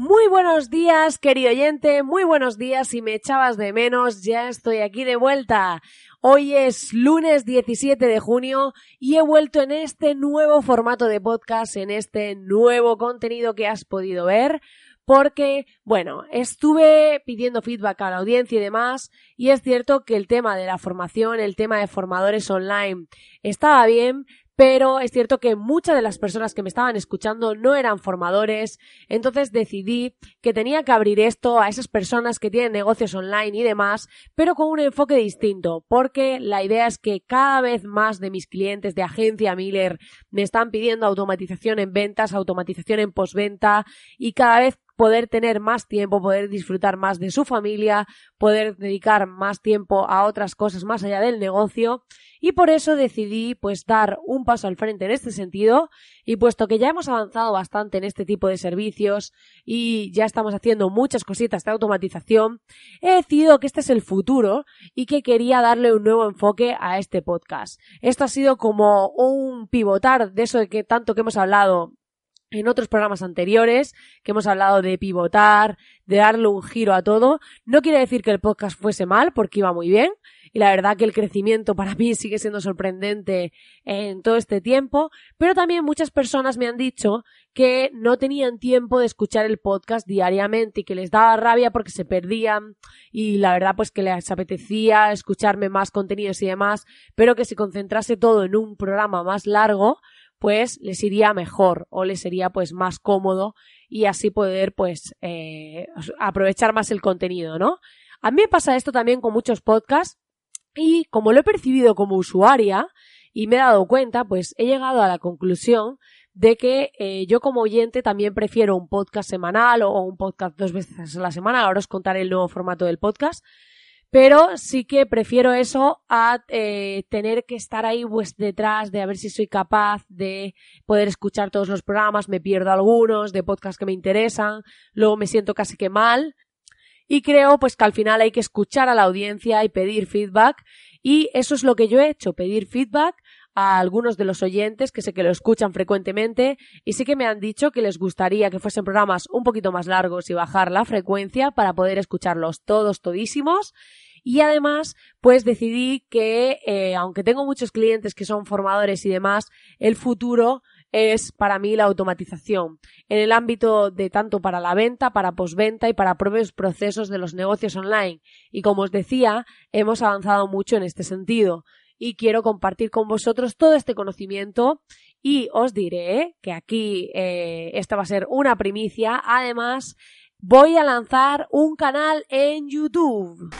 Muy buenos días, querido oyente, muy buenos días. Si me echabas de menos, ya estoy aquí de vuelta. Hoy es lunes 17 de junio y he vuelto en este nuevo formato de podcast, en este nuevo contenido que has podido ver porque, bueno, estuve pidiendo feedback a la audiencia y demás, y es cierto que el tema de la formación, el tema de formadores online estaba bien, pero es cierto que muchas de las personas que me estaban escuchando no eran formadores, entonces decidí que tenía que abrir esto a esas personas que tienen negocios online y demás, pero con un enfoque distinto, porque la idea es que cada vez más de mis clientes de agencia Miller me están pidiendo automatización en ventas, automatización en postventa y cada vez poder tener más tiempo, poder disfrutar más de su familia, poder dedicar más tiempo a otras cosas más allá del negocio y por eso decidí pues dar un paso al frente en este sentido y puesto que ya hemos avanzado bastante en este tipo de servicios y ya estamos haciendo muchas cositas de automatización, he decidido que este es el futuro y que quería darle un nuevo enfoque a este podcast. Esto ha sido como un pivotar de eso de que tanto que hemos hablado en otros programas anteriores que hemos hablado de pivotar, de darle un giro a todo. No quiere decir que el podcast fuese mal, porque iba muy bien. Y la verdad que el crecimiento para mí sigue siendo sorprendente en todo este tiempo. Pero también muchas personas me han dicho que no tenían tiempo de escuchar el podcast diariamente y que les daba rabia porque se perdían. Y la verdad pues que les apetecía escucharme más contenidos y demás. Pero que se concentrase todo en un programa más largo pues les iría mejor o les sería pues más cómodo y así poder pues eh, aprovechar más el contenido, ¿no? A mí me pasa esto también con muchos podcasts y como lo he percibido como usuaria y me he dado cuenta, pues he llegado a la conclusión de que eh, yo como oyente también prefiero un podcast semanal o un podcast dos veces a la semana. Ahora os contaré el nuevo formato del podcast pero sí que prefiero eso a eh, tener que estar ahí pues detrás de a ver si soy capaz de poder escuchar todos los programas, me pierdo algunos de podcasts que me interesan, luego me siento casi que mal. Y creo pues que al final hay que escuchar a la audiencia y pedir feedback. Y eso es lo que yo he hecho, pedir feedback a algunos de los oyentes que sé que lo escuchan frecuentemente y sí que me han dicho que les gustaría que fuesen programas un poquito más largos y bajar la frecuencia para poder escucharlos todos todísimos. Y además pues decidí que eh, aunque tengo muchos clientes que son formadores y demás el futuro es para mí la automatización. En el ámbito de tanto para la venta, para posventa y para propios procesos de los negocios online. Y como os decía, hemos avanzado mucho en este sentido y quiero compartir con vosotros todo este conocimiento y os diré que aquí eh, esta va a ser una primicia. Además, voy a lanzar un canal en YouTube.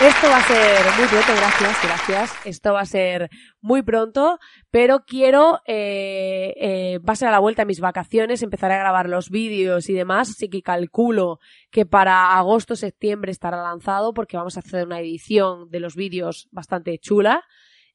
Esto va a ser muy pronto, gracias, gracias. Esto va a ser muy pronto, pero quiero, eh, eh, va a ser a la vuelta de mis vacaciones, empezaré a grabar los vídeos y demás, así que calculo que para agosto, septiembre estará lanzado porque vamos a hacer una edición de los vídeos bastante chula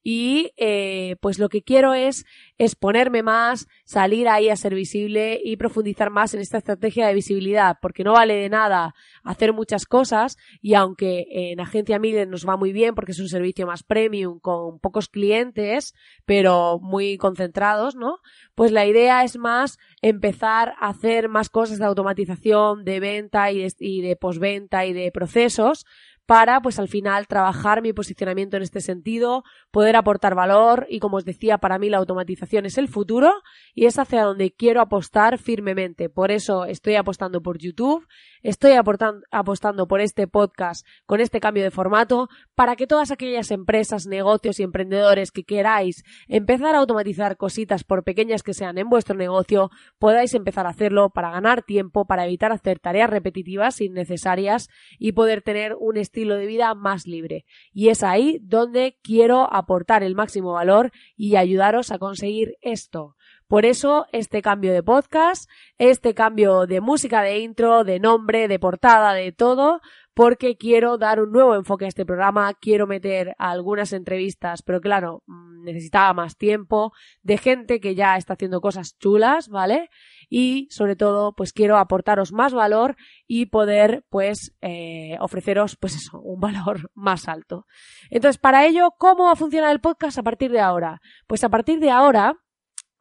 y eh, pues lo que quiero es exponerme más, salir ahí a ser visible y profundizar más en esta estrategia de visibilidad, porque no vale de nada hacer muchas cosas y aunque en Agencia Miller nos va muy bien porque es un servicio más premium con pocos clientes, pero muy concentrados, ¿no? Pues la idea es más empezar a hacer más cosas de automatización, de venta y de, y de postventa y de procesos para, pues al final, trabajar mi posicionamiento en este sentido, poder aportar valor y, como os decía, para mí la automatización es el futuro y es hacia donde quiero apostar firmemente. Por eso estoy apostando por YouTube, estoy apostando por este podcast con este cambio de formato para que todas aquellas empresas, negocios y emprendedores que queráis empezar a automatizar cositas por pequeñas que sean en vuestro negocio, podáis empezar a hacerlo para ganar tiempo, para evitar hacer tareas repetitivas innecesarias y poder tener un estilo estilo de vida más libre. Y es ahí donde quiero aportar el máximo valor y ayudaros a conseguir esto. Por eso este cambio de podcast, este cambio de música de intro, de nombre, de portada, de todo, porque quiero dar un nuevo enfoque a este programa, quiero meter algunas entrevistas, pero claro, mm, necesitaba más tiempo, de gente que ya está haciendo cosas chulas, ¿vale? Y sobre todo, pues quiero aportaros más valor y poder, pues, eh, ofreceros, pues eso, un valor más alto. Entonces, para ello, ¿cómo va a funcionar el podcast a partir de ahora? Pues a partir de ahora,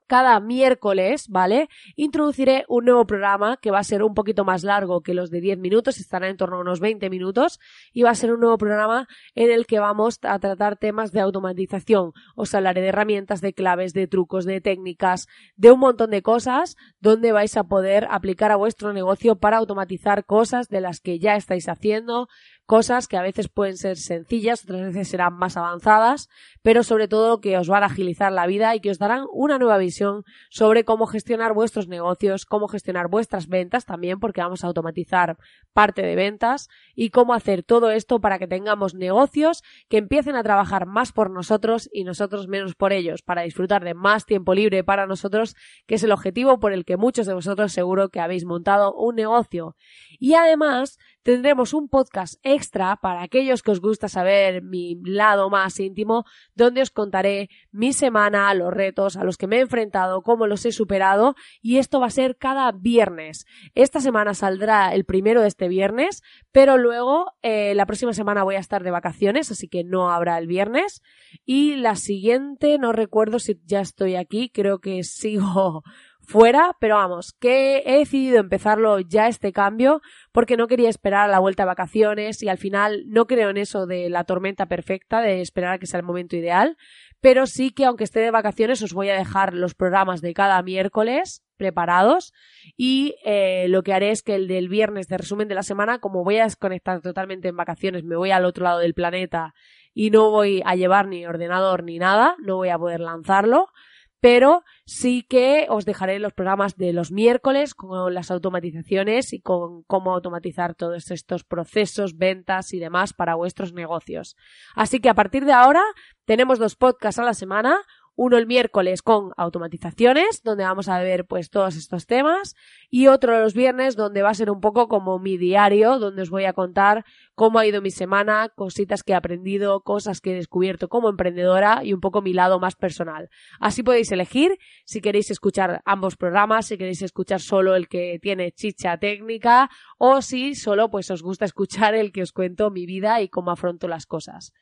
cada miércoles, ¿vale? Introduciré un nuevo programa que va a ser un poquito más largo que los de 10 minutos, estará en torno a unos 20 minutos y va a ser un nuevo programa en el que vamos a tratar temas de automatización. Os hablaré de herramientas, de claves, de trucos, de técnicas, de un montón de cosas donde vais a poder aplicar a vuestro negocio para automatizar cosas de las que ya estáis haciendo, cosas que a veces pueden ser sencillas, otras veces serán más avanzadas, pero sobre todo que os van a agilizar la vida y que os darán una nueva visión sobre cómo gestionar vuestros negocios, cómo gestionar vuestras ventas también, porque vamos a automatizar parte de ventas y cómo hacer todo esto para que tengamos negocios que empiecen a trabajar más por nosotros y nosotros menos por ellos, para disfrutar de más tiempo libre para nosotros, que es el objetivo por el que muchos de vosotros seguro que habéis montado un negocio. Y además tendremos un podcast extra para aquellos que os gusta saber mi lado más íntimo, donde os contaré mi semana, los retos a los que me he enfrentado, cómo los he superado, y esto va a ser cada viernes. Esta semana saldrá el primero de este viernes, pero luego eh, la próxima semana voy a estar de vacaciones, así que no habrá el viernes. Y la siguiente, no recuerdo si ya estoy aquí, creo que sigo fuera, pero vamos, que he decidido empezarlo ya este cambio porque no quería esperar a la vuelta de vacaciones y al final no creo en eso de la tormenta perfecta, de esperar a que sea el momento ideal, pero sí que aunque esté de vacaciones os voy a dejar los programas de cada miércoles preparados y eh, lo que haré es que el del viernes de resumen de la semana, como voy a desconectar totalmente en vacaciones, me voy al otro lado del planeta y no voy a llevar ni ordenador ni nada, no voy a poder lanzarlo, pero sí que os dejaré los programas de los miércoles con las automatizaciones y con cómo automatizar todos estos procesos, ventas y demás para vuestros negocios. Así que a partir de ahora tenemos dos podcasts a la semana, uno el miércoles con automatizaciones, donde vamos a ver pues todos estos temas, y otro los viernes, donde va a ser un poco como mi diario, donde os voy a contar cómo ha ido mi semana, cositas que he aprendido, cosas que he descubierto como emprendedora y un poco mi lado más personal. Así podéis elegir si queréis escuchar ambos programas, si queréis escuchar solo el que tiene chicha técnica o si solo pues os gusta escuchar el que os cuento mi vida y cómo afronto las cosas.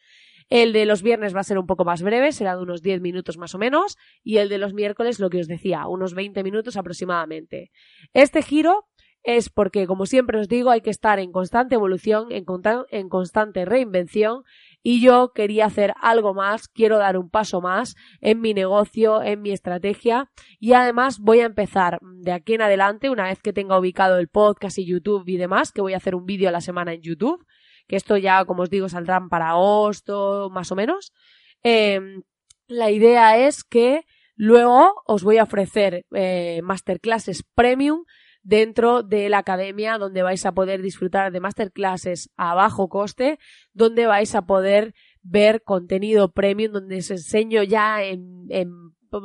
El de los viernes va a ser un poco más breve, será de unos 10 minutos más o menos, y el de los miércoles, lo que os decía, unos 20 minutos aproximadamente. Este giro es porque, como siempre os digo, hay que estar en constante evolución, en, constante reinvención y yo quería hacer algo más, quiero dar un paso más en mi negocio, en mi estrategia y además voy a empezar de aquí en adelante, una vez que tenga ubicado el podcast y YouTube y demás, que voy a hacer un vídeo a la semana en YouTube, que esto ya, como os digo, saldrán para agosto, más o menos. Em, la idea es que luego os voy a ofrecer eh, masterclasses premium dentro de la academia donde vais a poder disfrutar de masterclasses a bajo coste, donde vais a poder ver contenido premium, donde os enseño ya en, en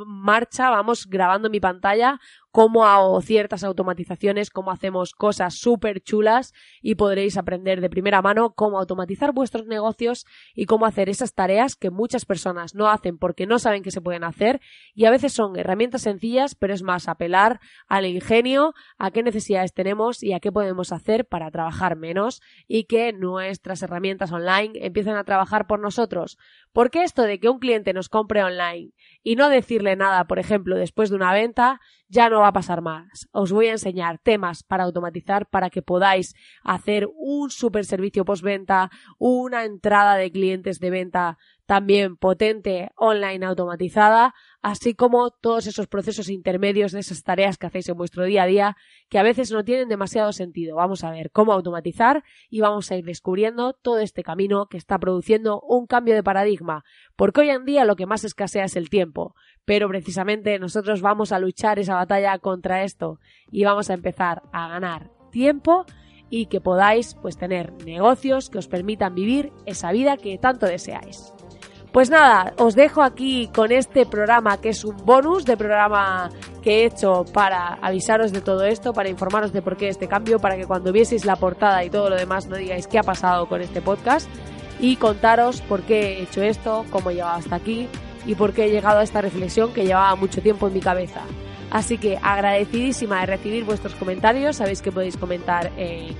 marcha, vamos grabando mi pantalla cómo hago ciertas automatizaciones, cómo hacemos cosas súper chulas y podréis aprender de primera mano cómo automatizar vuestros negocios y cómo hacer esas tareas que muchas personas no hacen porque no saben que se pueden hacer y a veces son herramientas sencillas, pero es más apelar al ingenio, a qué necesidades tenemos y a qué podemos hacer para trabajar menos y que nuestras herramientas online empiecen a trabajar por nosotros. Porque esto de que un cliente nos compre online y no decirle nada, por ejemplo, después de una venta, ya no va a pasar más. Os voy a enseñar temas para automatizar para que podáis hacer un super servicio postventa, una entrada de clientes de venta también potente online automatizada, así como todos esos procesos intermedios de esas tareas que hacéis en vuestro día a día que a veces no tienen demasiado sentido. Vamos a ver cómo automatizar y vamos a ir descubriendo todo este camino que está produciendo un cambio de paradigma, porque hoy en día lo que más escasea es el tiempo, pero precisamente nosotros vamos a luchar esa batalla contra esto y vamos a empezar a ganar tiempo y que podáis pues tener negocios que os permitan vivir esa vida que tanto deseáis. Pues nada, os dejo aquí con este programa que es un bonus de programa que he hecho para avisaros de todo esto, para informaros de por qué este cambio, para que cuando vieseis la portada y todo lo demás no digáis qué ha pasado con este podcast y contaros por qué he hecho esto, cómo he llegado hasta aquí y por qué he llegado a esta reflexión que llevaba mucho tiempo en mi cabeza. Así que agradecidísima de recibir vuestros comentarios, sabéis que podéis comentar en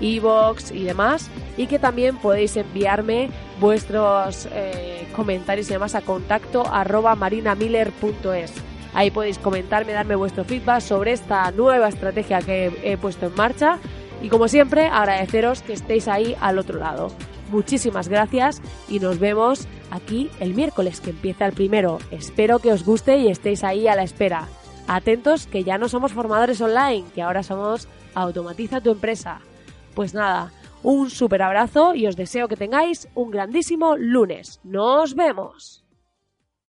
Evox y demás, y que también podéis enviarme vuestros eh, comentarios y demás a contacto arroba marinamiller.es. Ahí podéis comentarme, darme vuestro feedback sobre esta nueva estrategia que he puesto en marcha y como siempre agradeceros que estéis ahí al otro lado. Muchísimas gracias y nos vemos aquí el miércoles que empieza el primero. Espero que os guste y estéis ahí a la espera. Atentos que ya no somos formadores online, que ahora somos Automatiza tu empresa. Pues nada, un super abrazo y os deseo que tengáis un grandísimo lunes. ¡Nos vemos!